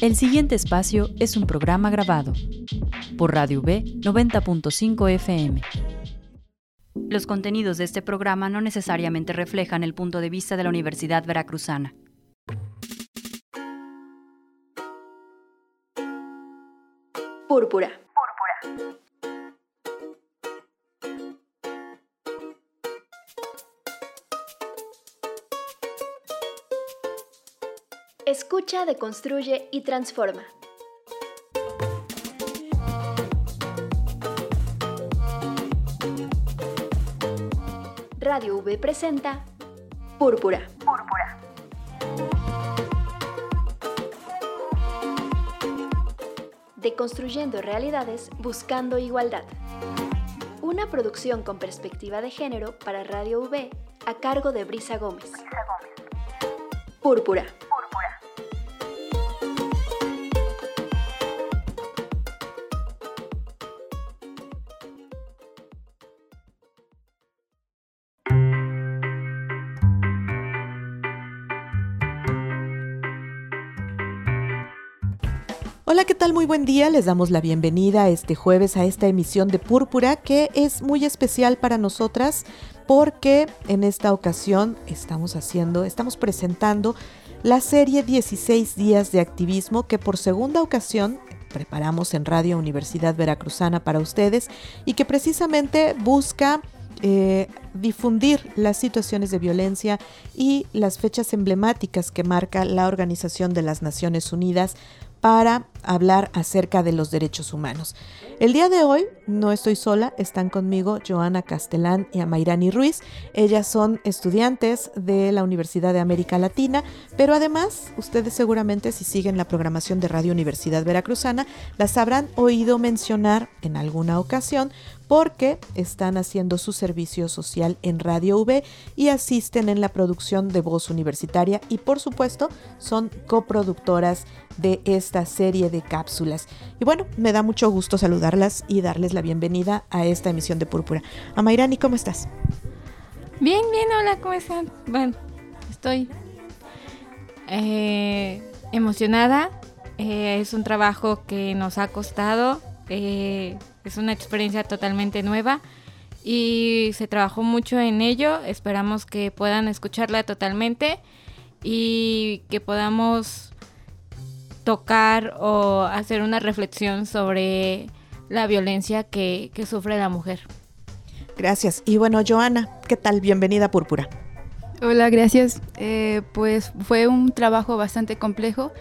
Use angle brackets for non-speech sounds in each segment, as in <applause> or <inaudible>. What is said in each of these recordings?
El siguiente espacio es un programa grabado por Radio V 90.5 FM. Los contenidos de este programa no necesariamente reflejan el punto de vista de la Universidad Veracruzana. Púrpura. Escucha, deconstruye y transforma. Radio V presenta Púrpura. Púrpura. Deconstruyendo realidades buscando igualdad. Una producción con perspectiva de género para Radio V a cargo de Brisa Gómez. Púrpura. Hola, ¿qué tal? Muy buen día. Les damos la bienvenida este jueves a esta emisión de Púrpura que es muy especial para nosotras porque en esta ocasión estamos haciendo, estamos presentando la serie 16 días de activismo que por segunda ocasión preparamos en Radio Universidad Veracruzana para ustedes y que precisamente busca eh, difundir las situaciones de violencia y las fechas emblemáticas que marca la Organización de las Naciones Unidas para hablar acerca de los derechos humanos. El día de hoy no estoy sola, están conmigo Joana Castellán y Amairani Ruiz. Ellas son estudiantes de la Universidad de América Latina, pero además ustedes seguramente si siguen la programación de Radio Universidad Veracruzana las habrán oído mencionar en alguna ocasión porque están haciendo su servicio social en Radio V y asisten en la producción de Voz Universitaria y por supuesto son coproductoras de esta serie de cápsulas. Y bueno, me da mucho gusto saludarlas y darles la bienvenida a esta emisión de Púrpura. Amairani, ¿cómo estás? Bien, bien, hola, ¿cómo están? Bueno, estoy eh, emocionada. Eh, es un trabajo que nos ha costado. Eh, es una experiencia totalmente nueva y se trabajó mucho en ello. Esperamos que puedan escucharla totalmente y que podamos tocar o hacer una reflexión sobre la violencia que, sufre la mujer. Gracias. Y bueno, Joana, ¿qué tal? Bienvenida a Púrpura. Hola, gracias. Eh, pues fue un trabajo bastante complejo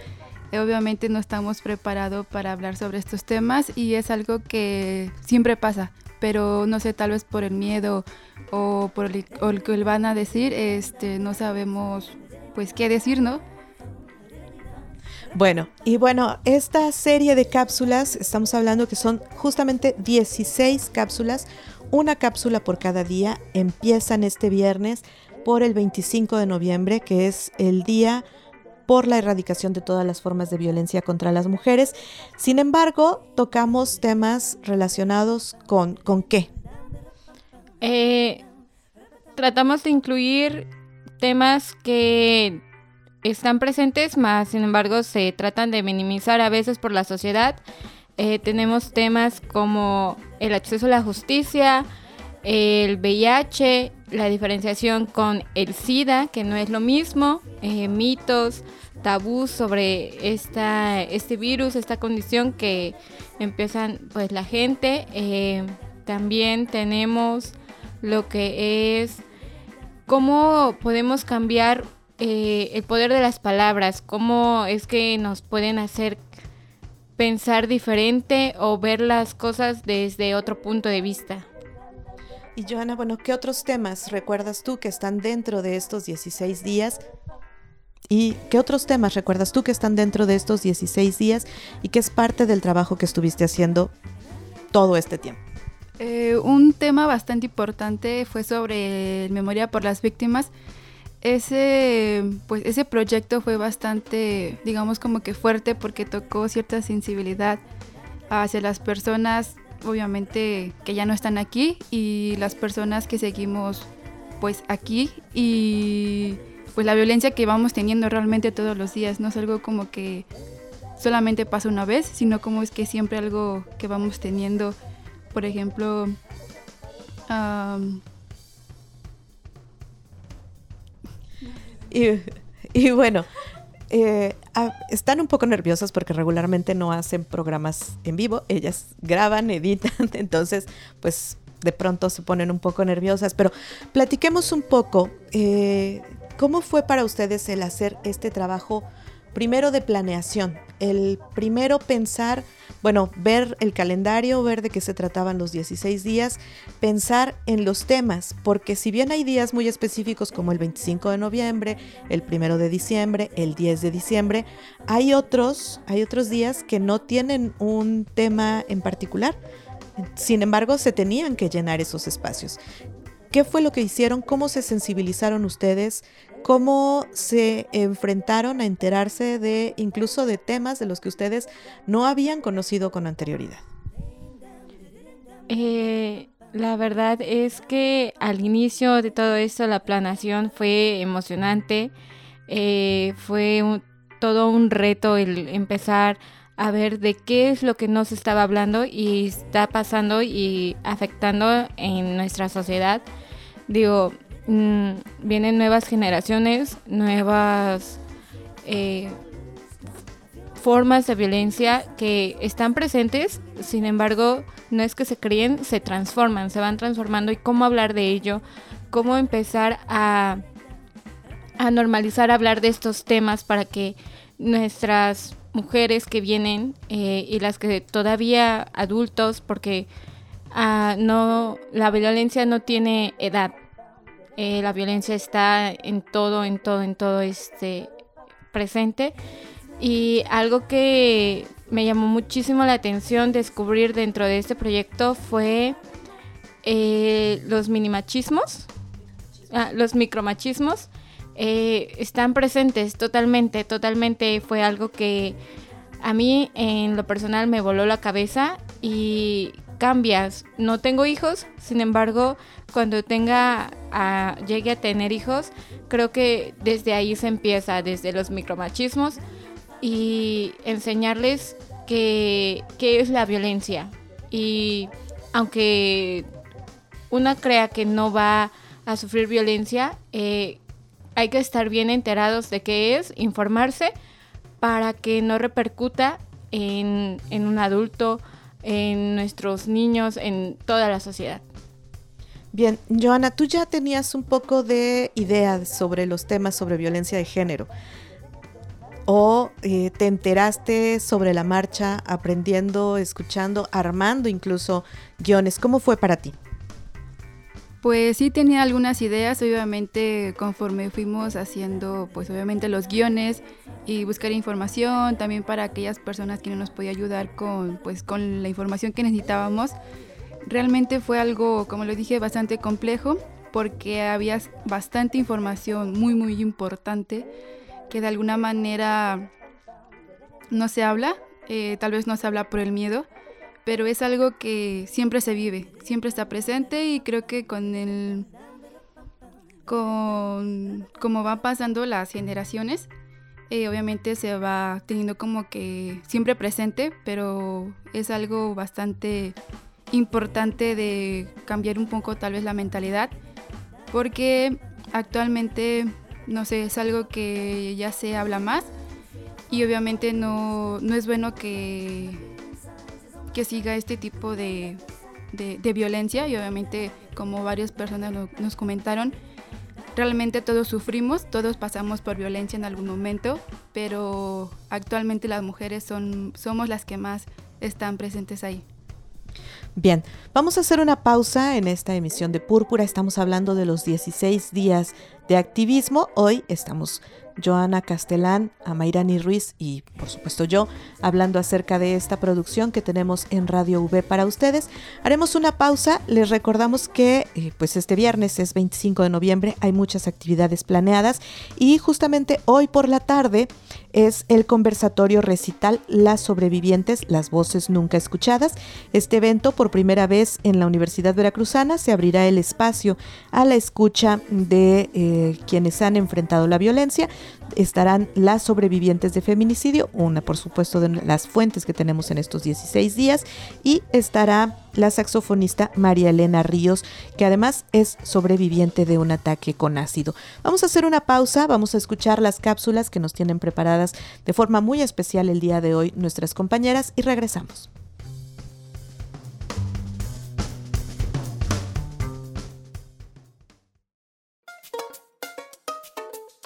obviamente no estamos preparados para hablar sobre estos temas y es algo que siempre pasa, pero no sé, tal vez por el miedo o por el, que van a decir, este, no sabemos pues qué decir, ¿no? Bueno, y bueno, esta serie de cápsulas, estamos hablando que son justamente 16 cápsulas, una cápsula por cada día, empiezan este viernes por el 25 de noviembre, que es el día por la erradicación de todas las formas de violencia contra las mujeres. Sin embargo, tocamos temas relacionados con, ¿con qué? Eh, tratamos de incluir temas que están presentes, más sin embargo se tratan de minimizar a veces por la sociedad. Eh, tenemos temas como el acceso a la justicia, el VIH, la diferenciación con el SIDA, que no es lo mismo, eh, mitos, tabús sobre esta, este virus, esta condición que empiezan pues la gente. Eh, también tenemos lo que es cómo podemos cambiar eh, el poder de las palabras, cómo es que nos pueden hacer pensar diferente o ver las cosas desde otro punto de vista. Y Joana, bueno, ¿qué otros temas recuerdas tú que están dentro de estos 16 días? ¿Y qué otros temas recuerdas tú que están dentro de estos 16 días y que es parte del trabajo que estuviste haciendo todo este tiempo? Eh, un tema bastante importante fue sobre memoria por las víctimas. Ese, pues, ese proyecto fue bastante, digamos, como que fuerte porque tocó cierta sensibilidad hacia las personas obviamente que ya no están aquí y las personas que seguimos pues aquí y pues la violencia que vamos teniendo realmente todos los días, no es algo como que solamente pasa una vez, sino como es que siempre algo que vamos teniendo, por ejemplo, y, bueno, eh, están un poco nerviosas porque regularmente no hacen programas en vivo, ellas graban, <laughs> editan, entonces pues de pronto se ponen un poco nerviosas, pero platiquemos un poco, eh, ¿cómo fue para ustedes el hacer este trabajo primero de planeación? El primero pensar, bueno, ver el calendario, ver de qué se trataban los 16 días, pensar en los temas, porque si bien hay días muy específicos como el 25 de noviembre, el 1 de diciembre, el 10 de diciembre, hay otros, hay otros días que no tienen un tema en particular. Sin embargo, se tenían que llenar esos espacios. ¿Qué fue lo que hicieron? ¿Cómo se sensibilizaron ustedes? ¿Cómo se enfrentaron a enterarse de incluso de temas de los que ustedes no habían conocido con anterioridad? Eh, la verdad es que al inicio de todo esto la planación fue emocionante, eh, fue todo un reto el empezar a ver de qué es lo que nos estaba hablando y está pasando y afectando en nuestra sociedad. Digo, mm, vienen nuevas generaciones, nuevas eh, formas de violencia que están presentes, sin embargo, no es que se creen, se transforman, se van transformando. Y cómo hablar de ello, cómo empezar a, a normalizar hablar de estos temas para que nuestras mujeres que vienen eh, y las que todavía adultos, porque ah, no, la violencia no tiene edad. Eh, la violencia está en todo, en todo, en todo este presente. Y algo que me llamó muchísimo la atención descubrir dentro de este proyecto fue eh, los minimachismos, ah, los micromachismos eh, están presentes totalmente, totalmente. Fue algo que a mí en lo personal me voló la cabeza y cambias. No tengo hijos, sin embargo, cuando tenga, llegue a tener hijos, creo que desde ahí se empieza, desde los micromachismos y enseñarles qué es la violencia. Y aunque una crea que no va a sufrir violencia, eh, hay que estar bien enterados de qué es, informarse para que no repercuta en, un adulto, en nuestros niños, en toda la sociedad. Bien, Joana, tú ya tenías un poco de idea sobre los temas sobre violencia de género. ¿O eh, te enteraste sobre la marcha, aprendiendo, escuchando, armando incluso guiones? ¿Cómo fue para ti? Pues sí tenía algunas ideas, obviamente conforme fuimos haciendo pues obviamente los guiones y buscar información también para aquellas personas que no nos podía ayudar con pues con la información que necesitábamos. Realmente fue algo, como lo dije, bastante complejo porque había bastante información muy muy importante que de alguna manera no se habla, eh, tal vez no se habla por el miedo pero es algo que siempre se vive, siempre está presente y creo que con el con como van pasando las generaciones, eh, obviamente se va teniendo como que siempre presente, pero es algo bastante importante de cambiar un poco tal vez la mentalidad, porque actualmente, no sé, es algo que ya se habla más y obviamente no, no es bueno que que siga este tipo de, violencia y obviamente como varias personas nos comentaron, realmente todos sufrimos, todos pasamos por violencia en algún momento, pero actualmente las mujeres son, somos las que más están presentes ahí. Bien, vamos a hacer una pausa en esta emisión de Púrpura. Estamos hablando de los 16 días de activismo. Hoy estamos Joana Castelán, Amairani Ruiz y por supuesto yo hablando acerca de esta producción que tenemos en Radio V para ustedes. Haremos una pausa, les recordamos que eh, pues este viernes es 25 de noviembre, hay muchas actividades planeadas y justamente hoy por la tarde es el conversatorio recital Las sobrevivientes, las voces nunca escuchadas. Este evento por primera vez en la Universidad Veracruzana se abrirá el espacio a la escucha de eh, quienes han enfrentado la violencia estarán las sobrevivientes de feminicidio, una por supuesto de las fuentes que tenemos en estos 16 días, y estará la saxofonista María Elena Ríos, que además es sobreviviente de un ataque con ácido. Vamos a hacer una pausa, vamos a escuchar las cápsulas que nos tienen preparadas de forma muy especial el día de hoy nuestras compañeras y regresamos.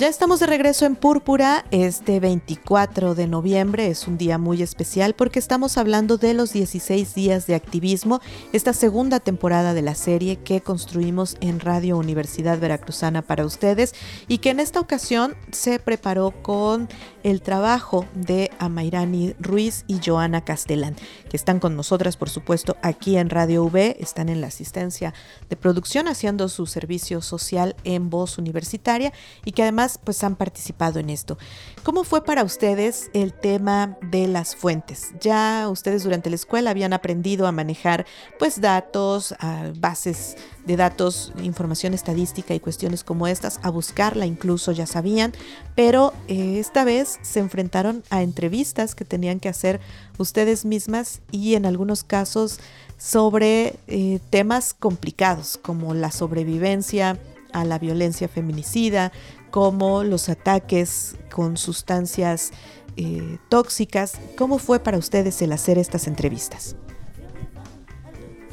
Ya estamos de regreso en Púrpura. Este 24 de noviembre es un día muy especial porque estamos hablando de los 16 días de activismo, esta segunda temporada de la serie que construimos en Radio Universidad Veracruzana para ustedes y que en esta ocasión se preparó con el trabajo de Amairani Ruiz y Joana Castellán, que están con nosotras, por supuesto, aquí en Radio V, están en la asistencia de producción haciendo su servicio social en voz universitaria y que además pues han participado en esto. ¿Cómo fue para ustedes el tema de las fuentes? Ya ustedes durante la escuela habían aprendido a manejar pues datos, bases de datos, información estadística y cuestiones como estas, a buscarla incluso ya sabían, pero eh, esta vez se enfrentaron a entrevistas que tenían que hacer ustedes mismas y en algunos casos sobre eh, temas complicados como la sobrevivencia a la violencia feminicida, como los ataques con sustancias eh, tóxicas. ¿Cómo fue para ustedes el hacer estas entrevistas?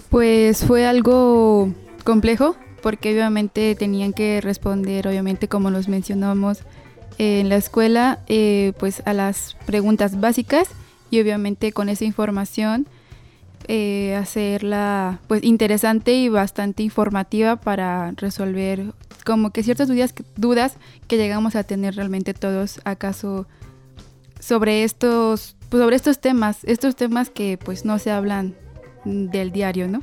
Pues fue algo complejo porque obviamente tenían que responder, obviamente como nos mencionamos en la escuela, eh, pues a las preguntas básicas y obviamente con esa información eh, hacerla pues interesante y bastante informativa para resolver como que ciertas dudas, dudas que llegamos a tener realmente todos acaso sobre estos, pues sobre estos temas, estos temas que pues no se hablan del diario, ¿no?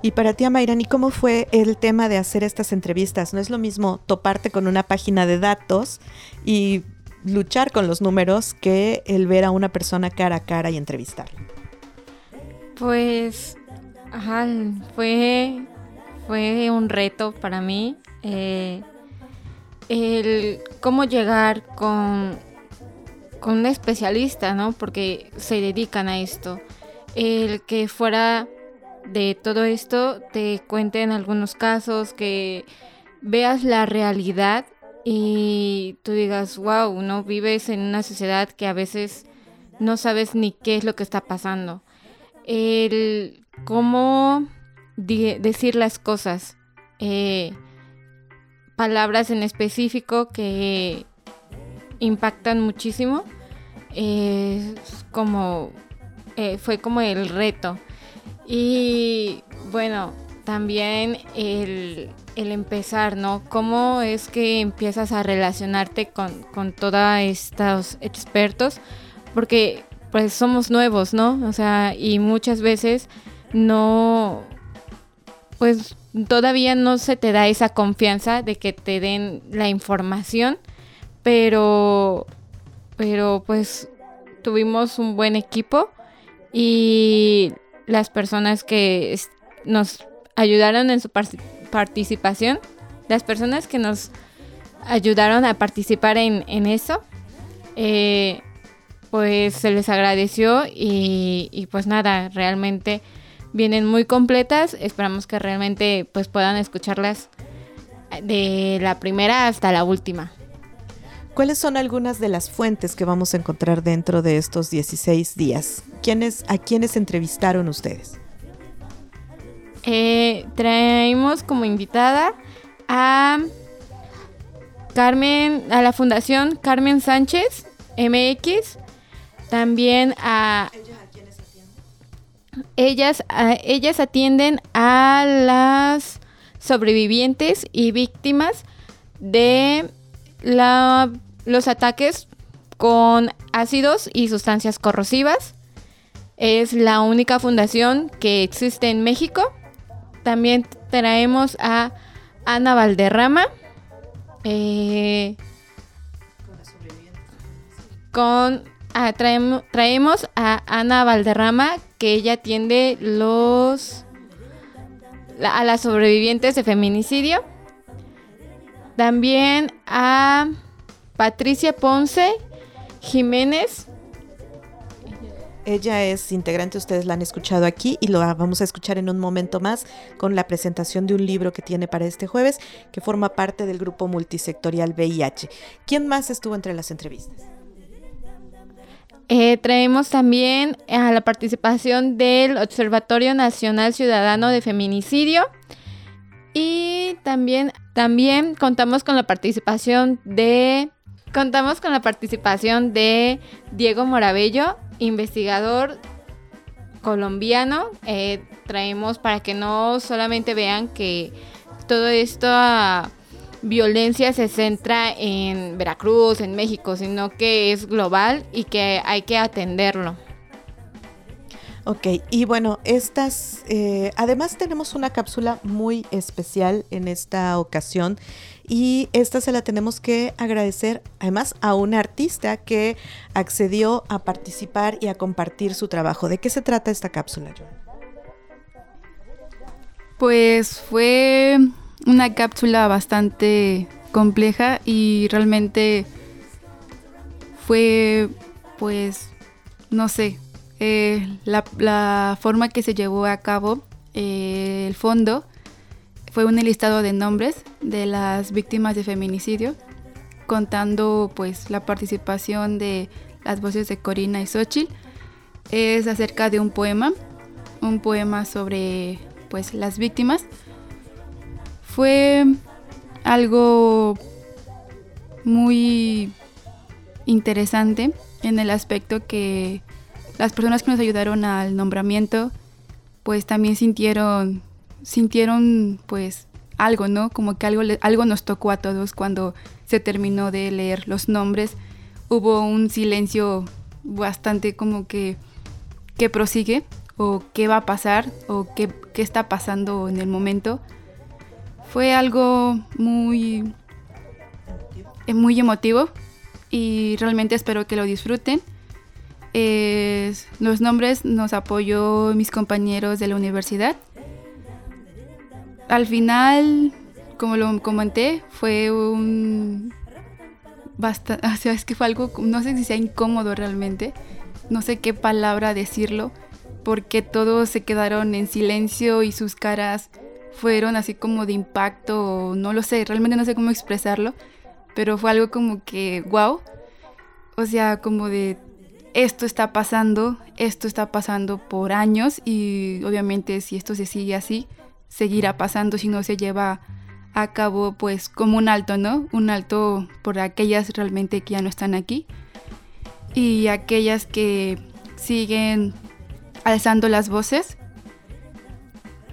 Y para ti, Amairani, ¿cómo fue el tema de hacer estas entrevistas? No es lo mismo toparte con una página de datos y luchar con los números que el ver a una persona cara a cara y entrevistarla. Pues, ajá, fue fue un reto para mí eh, el cómo llegar con, con un especialista, ¿no? Porque se dedican a esto. El que fuera de todo esto te cuenten algunos casos, que veas la realidad y tú digas, wow, no vives en una sociedad que a veces no sabes ni qué es lo que está pasando. El cómo decir las cosas, eh, palabras en específico que impactan muchísimo, como eh, fue como el reto. Y bueno, también el, empezar, ¿no? ¿Cómo es que empiezas a relacionarte con, con todos estos expertos? Porque pues somos nuevos, ¿no? O sea, y muchas veces no, pues todavía no se te da esa confianza de que te den la información, pero, pero pues tuvimos un buen equipo y las personas que nos ayudaron en su participación, las personas que nos ayudaron a participar en, eso, eh, pues se les agradeció y, y pues nada, realmente vienen muy completas. Esperamos que realmente pues puedan escucharlas de la primera hasta la última. ¿Cuáles son algunas de las fuentes que vamos a encontrar dentro de estos 16 días? ¿Quiénes, ¿A quiénes entrevistaron ustedes? Eh, traemos como invitada a Carmen, a la Fundación Carmen Sánchez MX, también a ellas, ellas atienden a las sobrevivientes y víctimas de los ataques con ácidos y sustancias corrosivas. Es la única fundación que existe en México. También traemos a Ana Valderrama. Eh, con ah, traemos, a Ana Valderrama, que ella atiende los a las sobrevivientes de feminicidio. También a Patricia Ponce Jiménez. Ella es integrante, ustedes la han escuchado aquí y lo vamos a escuchar en un momento más con la presentación de un libro que tiene para este jueves, que forma parte del grupo multisectorial VIH. ¿Quién más estuvo entre las entrevistas? Eh, traemos también a la participación del Observatorio Nacional Ciudadano de Feminicidio y también, también contamos con la participación de contamos con la participación de Diego Morabello, investigador colombiano. Eh, traemos para que no solamente vean que todo esto violencia se centra en Veracruz, en México, sino que es global y que hay que atenderlo. Ok, y bueno, estas, eh, además tenemos una cápsula muy especial en esta ocasión y esta se la tenemos que agradecer además a un artista que accedió a participar y a compartir su trabajo. ¿De qué se trata esta cápsula, Joan? Pues fue una cápsula bastante compleja y realmente fue, pues, no sé, eh, la, forma que se llevó a cabo eh, el fondo fue un listado de nombres de las víctimas de feminicidio, contando pues la participación de las voces de Corina y Xochitl. Es acerca de un poema, un poema sobre pues las víctimas fue algo muy interesante en el aspecto que las personas que nos ayudaron al nombramiento pues también sintieron sintieron pues algo, ¿no? Como que algo algo nos tocó a todos cuando se terminó de leer los nombres. Hubo un silencio bastante como que qué prosigue o qué va a pasar o qué, qué está pasando en el momento fue algo muy, eh, muy emotivo y realmente espero que lo disfruten. los nombres nos apoyó mis compañeros de la universidad. Al final, como lo comenté, fue un bastante, <laughs> o sea, es que fue algo, no sé si sea incómodo realmente, no sé qué palabra decirlo, porque todos se quedaron en silencio y sus caras fueron así como de impacto, no lo sé, realmente no sé cómo expresarlo, pero fue algo como que, wow, o sea, como de esto está pasando, esto está pasando por años y obviamente si esto se sigue así, seguirá pasando si no se lleva a cabo pues como un alto, ¿no? Un alto por aquellas realmente que ya no están aquí y aquellas que siguen alzando las voces.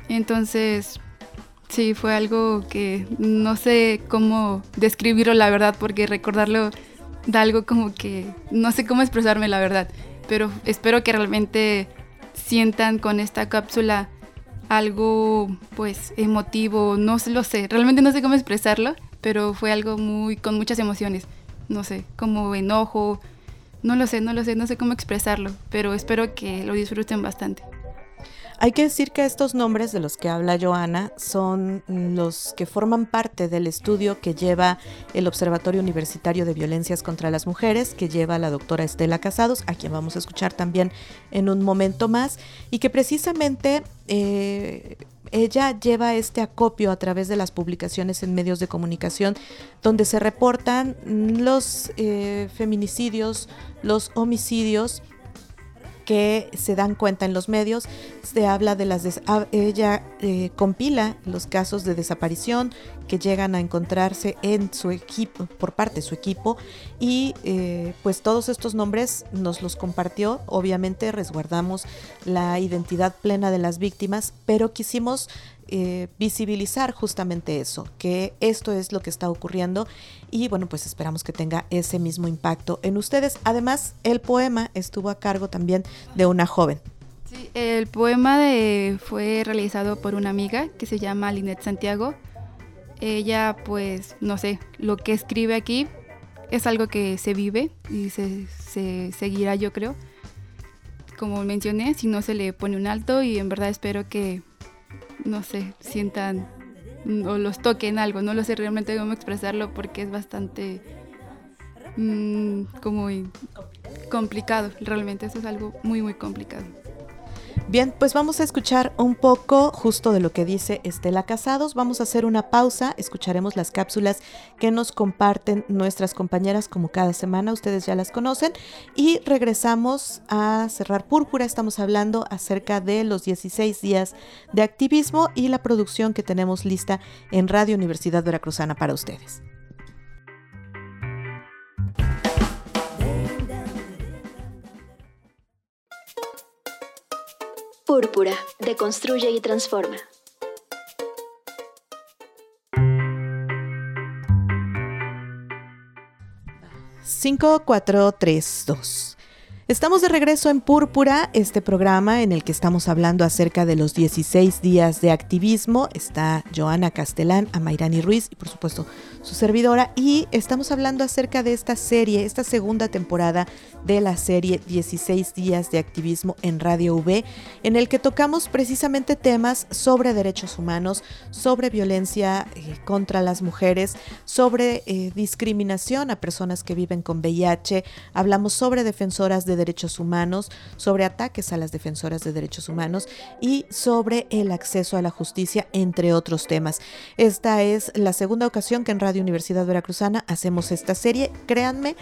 Entonces, Sí, fue algo que no sé cómo describirlo la verdad, porque recordarlo da algo como que no sé cómo expresarme la verdad, pero espero que realmente sientan con esta cápsula algo pues emotivo, no lo sé, realmente no sé cómo expresarlo, pero fue algo muy con muchas emociones, no sé, como enojo, no lo sé, no lo sé, no sé cómo expresarlo, pero espero que lo disfruten bastante. Hay que decir que estos nombres de los que habla Joana son los que forman parte del estudio que lleva el Observatorio Universitario de Violencias contra las Mujeres, que lleva la doctora Estela Casados, a quien vamos a escuchar también en un momento más, y que precisamente eh, ella lleva este acopio a través de las publicaciones en medios de comunicación, donde se reportan los eh, feminicidios, los homicidios, que se dan cuenta en los medios. Se habla de las... Ah, ella eh, compila los casos de desaparición que llegan a encontrarse en su equipo, por parte de su equipo, y eh, pues todos estos nombres nos los compartió. Obviamente resguardamos la identidad plena de las víctimas, pero quisimos eh, visibilizar justamente eso, que esto es lo que está ocurriendo y bueno, pues esperamos que tenga ese mismo impacto en ustedes. Además, el poema estuvo a cargo también de una joven. Sí, el poema fue realizado por una amiga que se llama Linet Santiago. Ella, pues, no sé, lo que escribe aquí es algo que se vive y se seguirá, yo creo. Como mencioné, si no se le pone un alto y en verdad espero que, no sé, sientan o los toquen algo. No lo sé realmente cómo expresarlo porque es bastante mm, como complicado. Realmente eso es algo muy, muy complicado. Bien, pues vamos a escuchar un poco justo de lo que dice Estela Casados. Vamos a hacer una pausa, escucharemos las cápsulas que nos comparten nuestras compañeras como cada semana, ustedes ya las conocen, y regresamos a cerrar Púrpura. Estamos hablando acerca de los 16 días de activismo y la producción que tenemos lista en Radio Universidad Veracruzana para ustedes. Púrpura, deconstruye y transforma. Cinco, cuatro, tres, dos. Estamos de regreso en Púrpura, este programa en el que estamos hablando acerca de los 16 días de activismo. Está Joana Castelán, Amairani Ruiz y por supuesto su servidora. Y estamos hablando acerca de esta serie, esta segunda temporada de la serie 16 días de activismo en Radio V, en el que tocamos precisamente temas sobre derechos humanos, sobre violencia eh, contra las mujeres, sobre eh, discriminación a personas que viven con VIH. Hablamos sobre defensoras de derechos humanos, sobre ataques a las defensoras de derechos humanos y sobre el acceso a la justicia, entre otros temas. Esta es la segunda ocasión que en Radio Universidad Veracruzana hacemos esta serie. Créanme,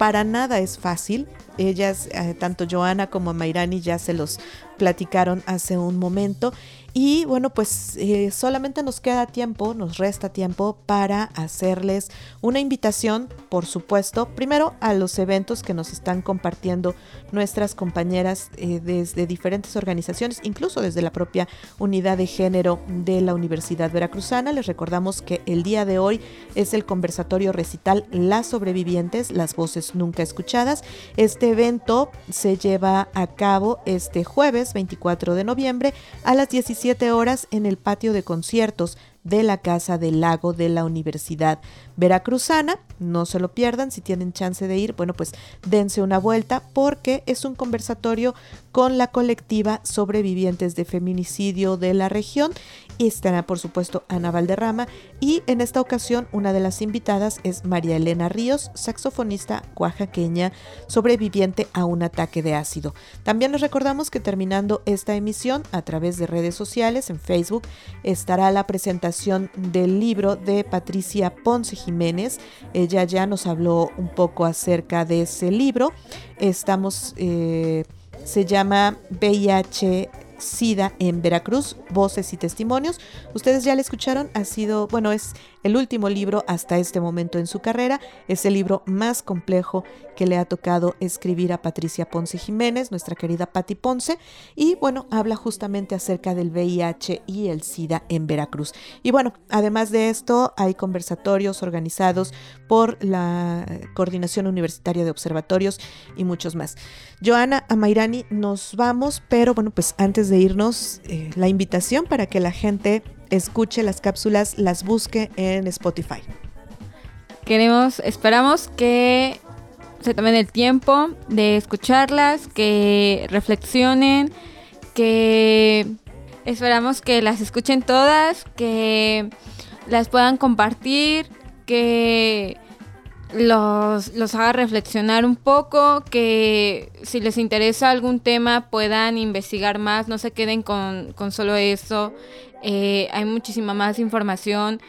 para nada es fácil. Ellas, eh, tanto Joana como Mayrani, ya se los platicaron hace un momento. Y bueno, pues eh, solamente nos queda tiempo, nos resta tiempo para hacerles una invitación, por supuesto, primero a los eventos que nos están compartiendo nuestras compañeras eh, desde diferentes organizaciones, incluso desde la propia unidad de género de la Universidad Veracruzana. Les recordamos que el día de hoy es el conversatorio recital Las sobrevivientes, las voces nunca escuchadas. Este evento se lleva a cabo este jueves 24 de noviembre a las 17 horas en el patio de conciertos de la Casa del Lago de la Universidad Veracruzana. No se lo pierdan, si tienen chance de ir, bueno, pues dense una vuelta porque es un conversatorio con la colectiva Sobrevivientes de Feminicidio de la región. Y estará, por supuesto, Ana Valderrama. Y en esta ocasión, una de las invitadas es María Elena Ríos, saxofonista oaxaqueña, sobreviviente a un ataque de ácido. También les recordamos que terminando esta emisión, a través de redes sociales, en Facebook, estará la presentación del libro de Patricia Ponce Jiménez. Ella ya nos habló un poco acerca de ese libro. Estamos... Eh, se llama VIH SIDA en Veracruz, Voces y Testimonios. Ustedes ya le escucharon, ha sido, bueno, es el último libro hasta este momento en su carrera. Es el libro más complejo que le ha tocado escribir a Patricia Ponce Jiménez, nuestra querida Patti Ponce. Y bueno, habla justamente acerca del VIH y el SIDA en Veracruz. Y bueno, además de esto, hay conversatorios organizados por la Coordinación Universitaria de Observatorios y muchos más. Joana Amairani, nos vamos, pero bueno, pues antes de irnos, eh, la invitación para que la gente escuche las cápsulas, las busque en Spotify. Queremos, esperamos que se tomen el tiempo de escucharlas, que reflexionen, que esperamos que las escuchen todas, que las puedan compartir, que los, los haga reflexionar un poco, que si les interesa algún tema puedan investigar más, no se queden con, con solo eso. Eh, hay muchísima más información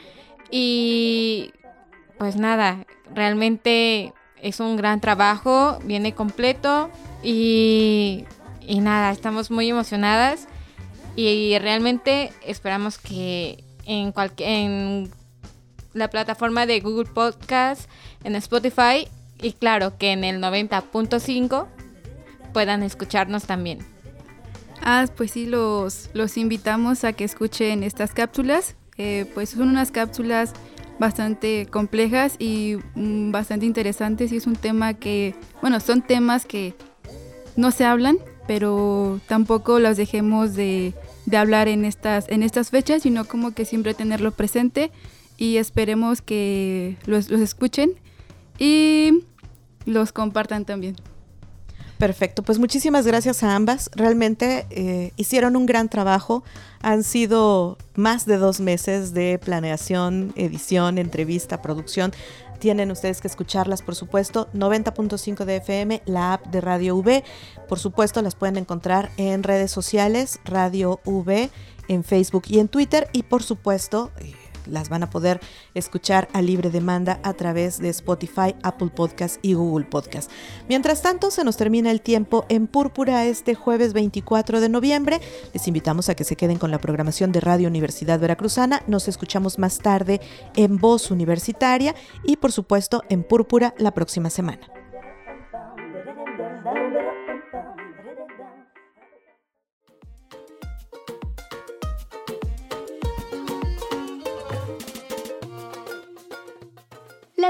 y pues nada, realmente es un gran trabajo, viene completo y, y nada, estamos muy emocionadas y realmente esperamos que en, en la plataforma de Google Podcast, en Spotify y claro que en el 90.5 puedan escucharnos también. Ah, pues sí, los, los invitamos a que escuchen estas cápsulas. Eh, pues son unas cápsulas bastante complejas y mm, bastante interesantes y es un tema que, bueno, son temas que no se hablan, pero tampoco los dejemos de, de hablar en estas, en estas fechas, sino como que siempre tenerlo presente y esperemos que los, los escuchen y los compartan también. Perfecto, pues muchísimas gracias a ambas. Realmente eh, hicieron un gran trabajo. Han sido más de dos meses de planeación, edición, entrevista, producción. Tienen ustedes que escucharlas, por supuesto. 90.5 de FM, la app de Radio V. Por supuesto, las pueden encontrar en redes sociales, Radio V, en Facebook y en Twitter. Y por supuesto, eh, las van a poder escuchar a libre demanda a través de Spotify, Apple Podcast y Google Podcast. Mientras tanto, se nos termina el tiempo en Púrpura este jueves 24 de noviembre. Les invitamos a que se queden con la programación de Radio Universidad Veracruzana. Nos escuchamos más tarde en Voz Universitaria y por supuesto en Púrpura la próxima semana.